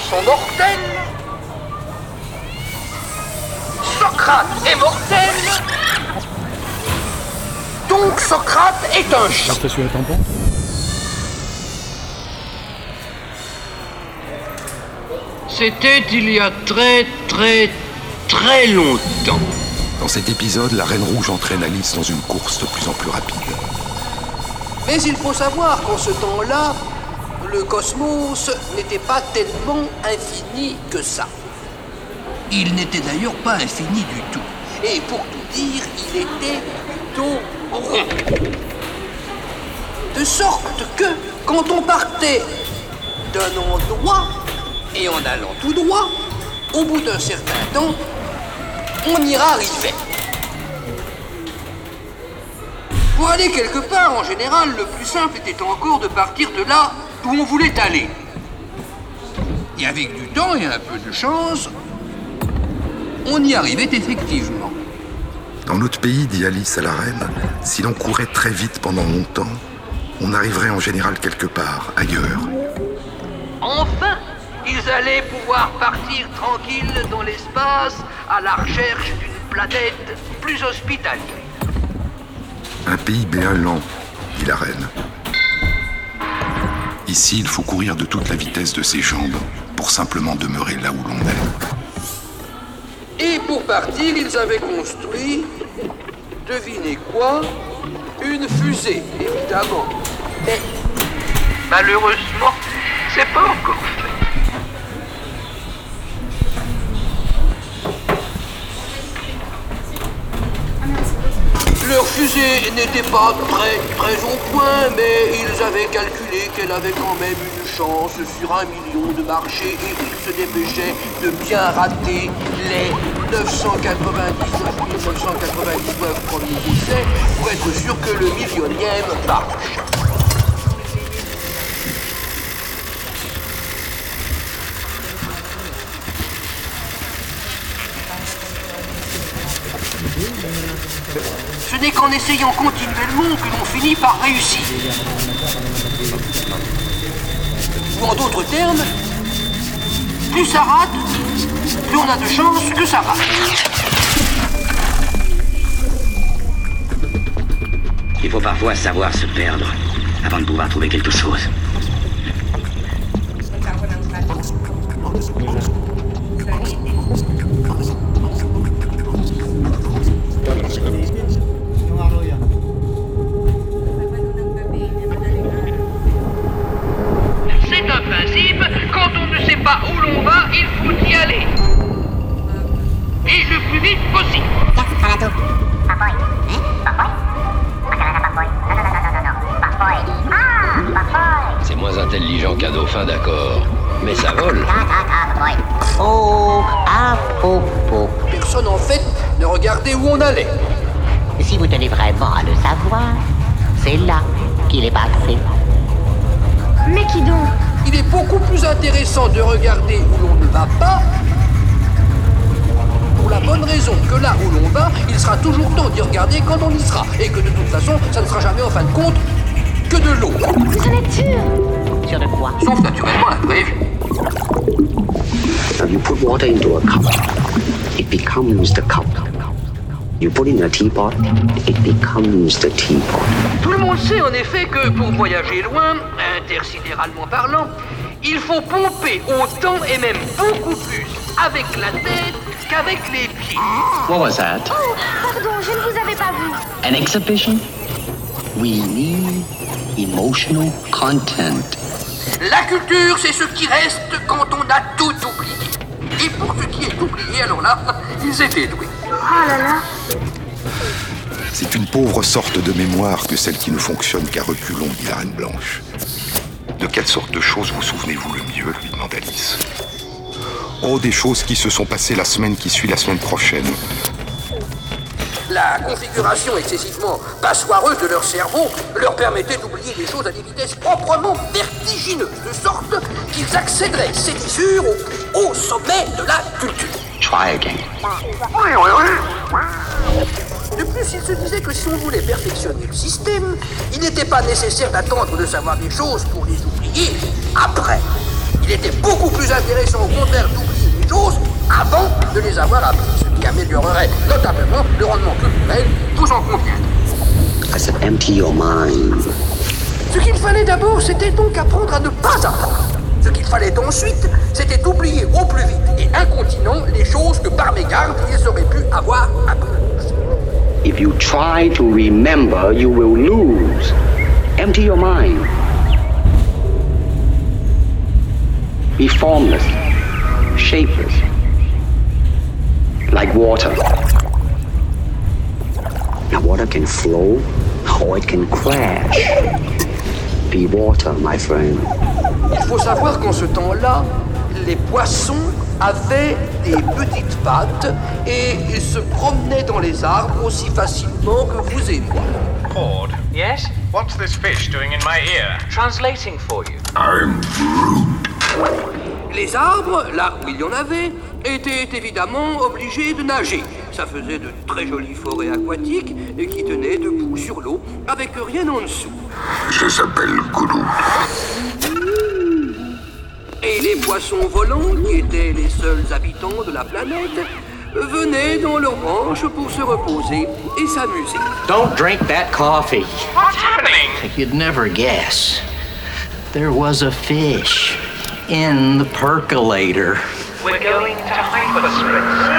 sont mortels. Socrate est mortel. Donc Socrate est un chien. Sur le tampon C'était il y a très très très longtemps. Dans cet épisode, la Reine Rouge entraîne Alice dans une course de plus en plus rapide. Mais il faut savoir qu'en ce temps-là, le cosmos n'était pas tellement infini que ça. Il n'était d'ailleurs pas infini du tout. Et pour tout dire, il était plutôt rond. De sorte que, quand on partait d'un endroit, et en allant tout droit, au bout d'un certain temps, on ira arriver. Pour aller quelque part, en général, le plus simple était encore de partir de là où on voulait aller. Et avec du temps et un peu de chance, on y arrivait effectivement. Dans notre pays, dit Alice à la Reine, si l'on courait très vite pendant longtemps, on arriverait en général quelque part, ailleurs. Enfin, ils allaient pouvoir partir tranquilles dans l'espace à la recherche d'une planète plus hospitalière. Un pays bien lent, dit la Reine. Ici, il faut courir de toute la vitesse de ses jambes pour simplement demeurer là où l'on est. Et pour partir, ils avaient construit, devinez quoi Une fusée, évidemment. Mais malheureusement, c'est pas encore fusée n'était pas très, très au point, mais ils avaient calculé qu'elle avait quand même une chance sur un million de marchés et ils se dépêchaient de bien rater les 999 999 premiers essais pour être sûr que le millionième marche. Ce n'est qu'en essayant continuellement que l'on finit par réussir. Ou en d'autres termes, plus ça rate, plus on a de chances que ça rate. Il faut parfois savoir se perdre avant de pouvoir trouver quelque chose. Si vous tenez vraiment à le savoir, c'est là qu'il est passé. Mais qui donc? Il est beaucoup plus intéressant de regarder où l'on ne va pas. Pour la bonne raison que là où l'on va, il sera toujours temps d'y regarder quand on y sera. Et que de toute façon, ça ne sera jamais en fin de compte que de l'eau. Vous en êtes sûr? Sur de quoi? Sauf naturellement l'imprévu. Now you put water into a cup, it becomes the cup. You put in a teapot, it becomes the teapot. Tout le monde sait en effet que pour voyager loin, intersidéralement parlant, il faut pomper autant et même beaucoup plus avec la tête qu'avec les pieds. What was that? Oh, pardon, je ne vous avais pas vu. An exhibition? We need emotional content. La culture, c'est ce qui reste quand on a tout oublié. Et pour ce qui est oublié, alors là, ils étaient doués. Oh là là. C'est une pauvre sorte de mémoire que celle qui ne fonctionne qu'à reculons, dit la Reine Blanche. De quelle sorte de choses vous souvenez-vous le mieux lui demande Alice. Oh, des choses qui se sont passées la semaine qui suit la semaine prochaine. La configuration excessivement passoireuse de leur cerveau leur permettait d'oublier les choses à des vitesses proprement vertigineuses, de sorte qu'ils accéderaient sédissures au plus haut sommet de la culture. Try again. De plus, il se disait que si on voulait perfectionner le système, il n'était pas nécessaire d'attendre de savoir des choses pour les oublier après. Il Il était beaucoup plus intéressant au contraire d'oublier les choses avant de les avoir apprises, ce qui améliorerait notablement le rendement culturel, vous en conviendrez. I said, empty your mind? Ce qu'il fallait d'abord, c'était donc apprendre à ne pas apprendre. Fallait ensuite, c'était oublier au plus vite et incontinent les choses que par mégarde, ils auraient pu avoir apprises. If you try to remember, you will lose. Empty your mind. Be formless, shapeless, like water. Now, water can flow or it can crash. Be water, my friend. Il faut savoir qu'en ce temps-là, les poissons avaient des petites pattes et ils se promenaient dans les arbres aussi facilement que vous et moi. Ford, Yes? what's this fish doing in my ear? Translating for you. Les arbres, là où il y en avait, étaient évidemment obligés de nager. Ça faisait de très jolies forêts aquatiques et qui tenaient debout sur l'eau avec rien en dessous. Je s'appelle Goulou. Et les poissons volants, qui étaient les seuls habitants de la planète, venaient dans leurs branches pour se reposer et s'amuser. Don't drink that coffee. What's happening? You'd never guess. There was a fish in the percolator. We're going to hyperspace.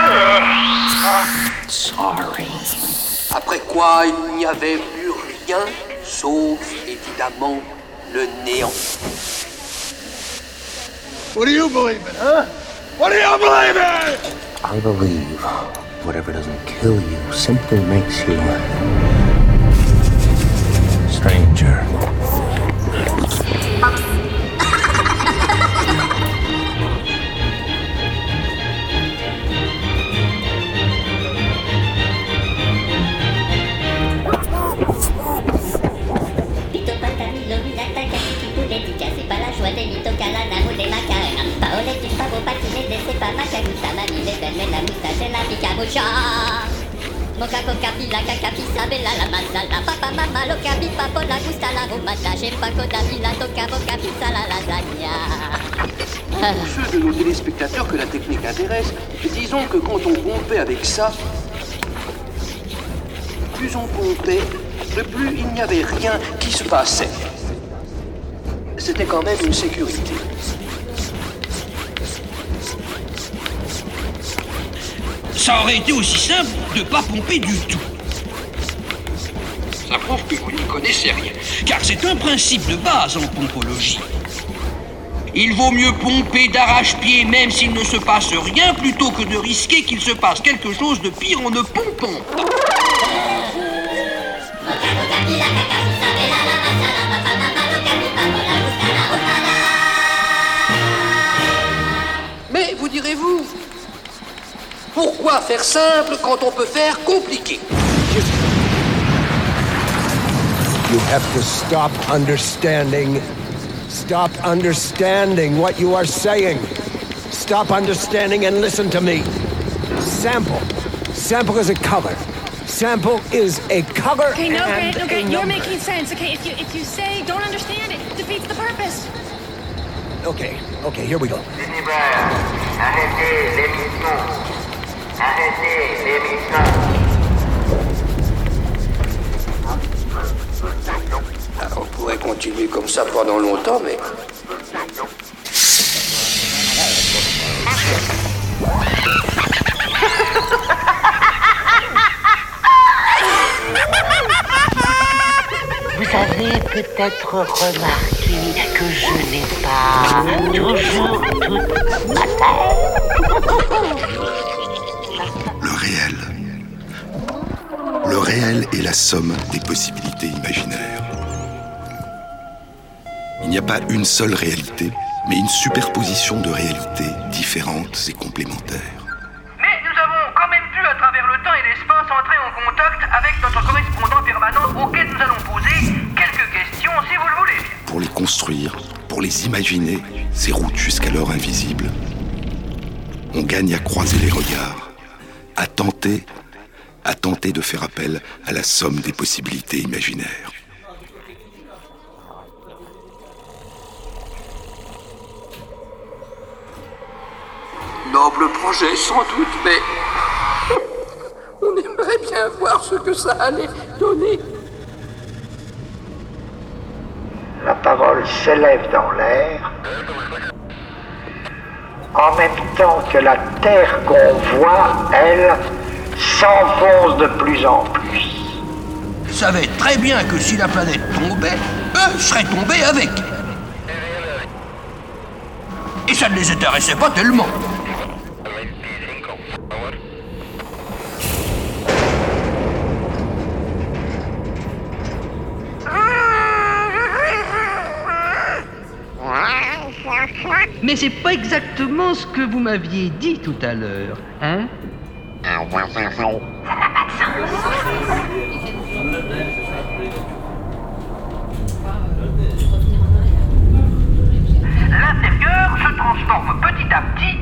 Sorry. Après quoi, il n'y avait plus rien, sauf évidemment le néant. What do you believe in, huh? What do you believe in? I believe whatever doesn't kill you simply makes you ceux de nos téléspectateurs que la technique intéresse, disons que quand on pompait avec ça, plus on pompait, plus il n'y avait rien qui se passait. C'était quand même une sécurité. Ça aurait été aussi simple de pas pomper du tout. Ça prouve que vous n'y connaissez rien, car c'est un principe de base en pompologie. Il vaut mieux pomper d'arrache-pied même s'il ne se passe rien plutôt que de risquer qu'il se passe quelque chose de pire en ne pompant pas. Pourquoi faire simple quand on peut faire compliqué You have to stop understanding. Stop understanding what you are saying. Stop understanding and listen to me. Sample. Sample is a color. Sample is a color. Okay, no, and Grant, no, Grant, you're making sense. Okay, if you if you say don't understand it, it defeats the purpose. Okay, okay, here we go. Arrêtez. Arrêtez l'émission. Ah, On pourrait continuer comme ça pendant longtemps, mais Vous avez peut-être remarqué que je n'ai pas toujours toute ma tête. Le réel. Le réel est la somme des possibilités imaginaires. Il n'y a pas une seule réalité, mais une superposition de réalités différentes et complémentaires. Mais nous avons quand même pu, à travers le temps et l'espace, entrer en contact avec notre correspondant permanent auquel nous allons poser quelques questions si vous le voulez. Pour les construire, pour les imaginer, ces routes jusqu'alors invisibles. On gagne à croiser les regards, à tenter, à tenter de faire appel à la somme des possibilités imaginaires. noble projet sans doute, mais on aimerait bien voir ce que ça allait donner. La parole s'élève dans l'air en même temps que la terre qu'on voit, elle, s'enfonce de plus en plus. Ils savaient très bien que si la planète tombait, eux seraient tombés avec. Et ça ne les intéressait pas tellement. Mais c'est pas exactement ce que vous m'aviez dit tout à l'heure, hein? L'intérieur se transforme petit à petit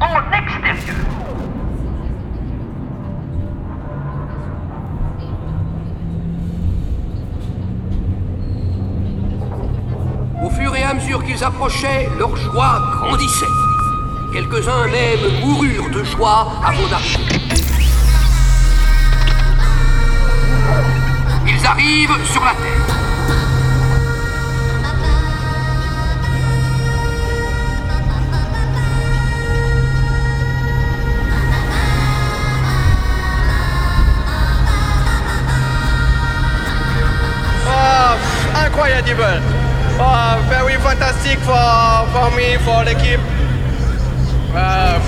en extérieur. Qu'ils approchaient, leur joie grandissait. Quelques-uns même moururent de joie avant d'arriver. Ils arrivent sur la Terre. Oh, incroyable. Oh, very fantastic for, for me, for l'équipe. Uh,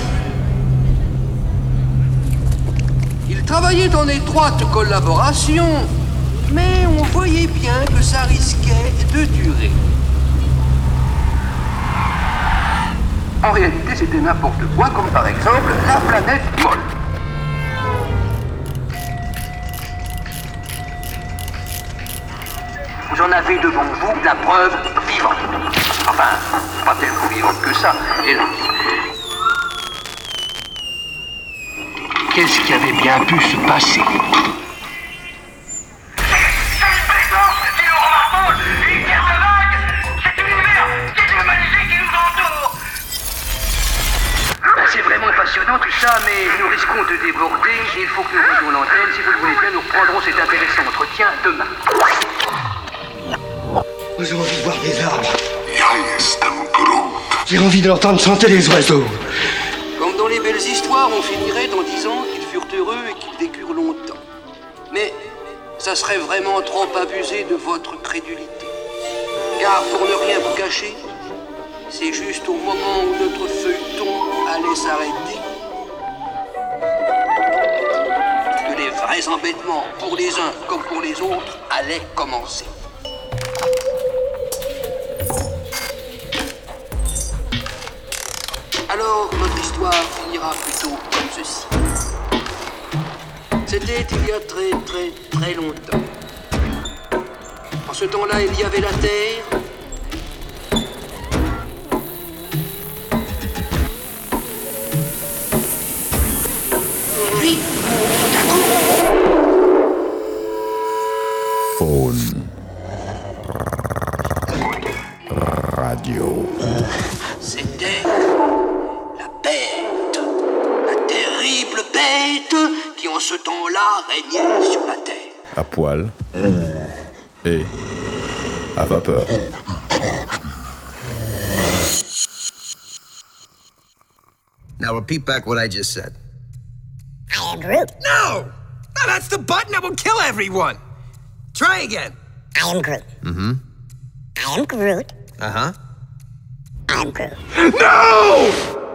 Ils travaillaient en étroite collaboration, mais on voyait bien que ça risquait de durer. En réalité, c'était n'importe quoi, comme par exemple la planète la preuve vivante. Enfin, pas tellement vivante que ça, hélas. Qu'est-ce qui avait bien pu se passer? Ben, C'est vraiment passionnant tout ça, mais nous risquons de déborder. Il faut que nous rendions l'antenne. Si vous le voulez bien, nous reprendrons cet intéressant entretien demain. J'ai envie de voir des arbres. J'ai envie de l'entendre chanter les oiseaux. Comme dans les belles histoires, on finirait en disant qu'ils furent heureux et qu'ils vécurent longtemps. Mais ça serait vraiment trop abusé de votre crédulité. Car pour ne rien vous cacher, c'est juste au moment où notre feuilleton allait s'arrêter que les vrais embêtements pour les uns comme pour les autres allaient commencer. Alors notre histoire finira plutôt comme ceci. C'était il y a très très très longtemps. En ce temps-là, il y avait la Terre. À poil. Et à vapeur. Now repeat back what I just said. I am Groot. No! No, that's the button that will kill everyone! Try again. I am Groot. Mm-hmm. I am Groot. Uh-huh. I am Groot. No!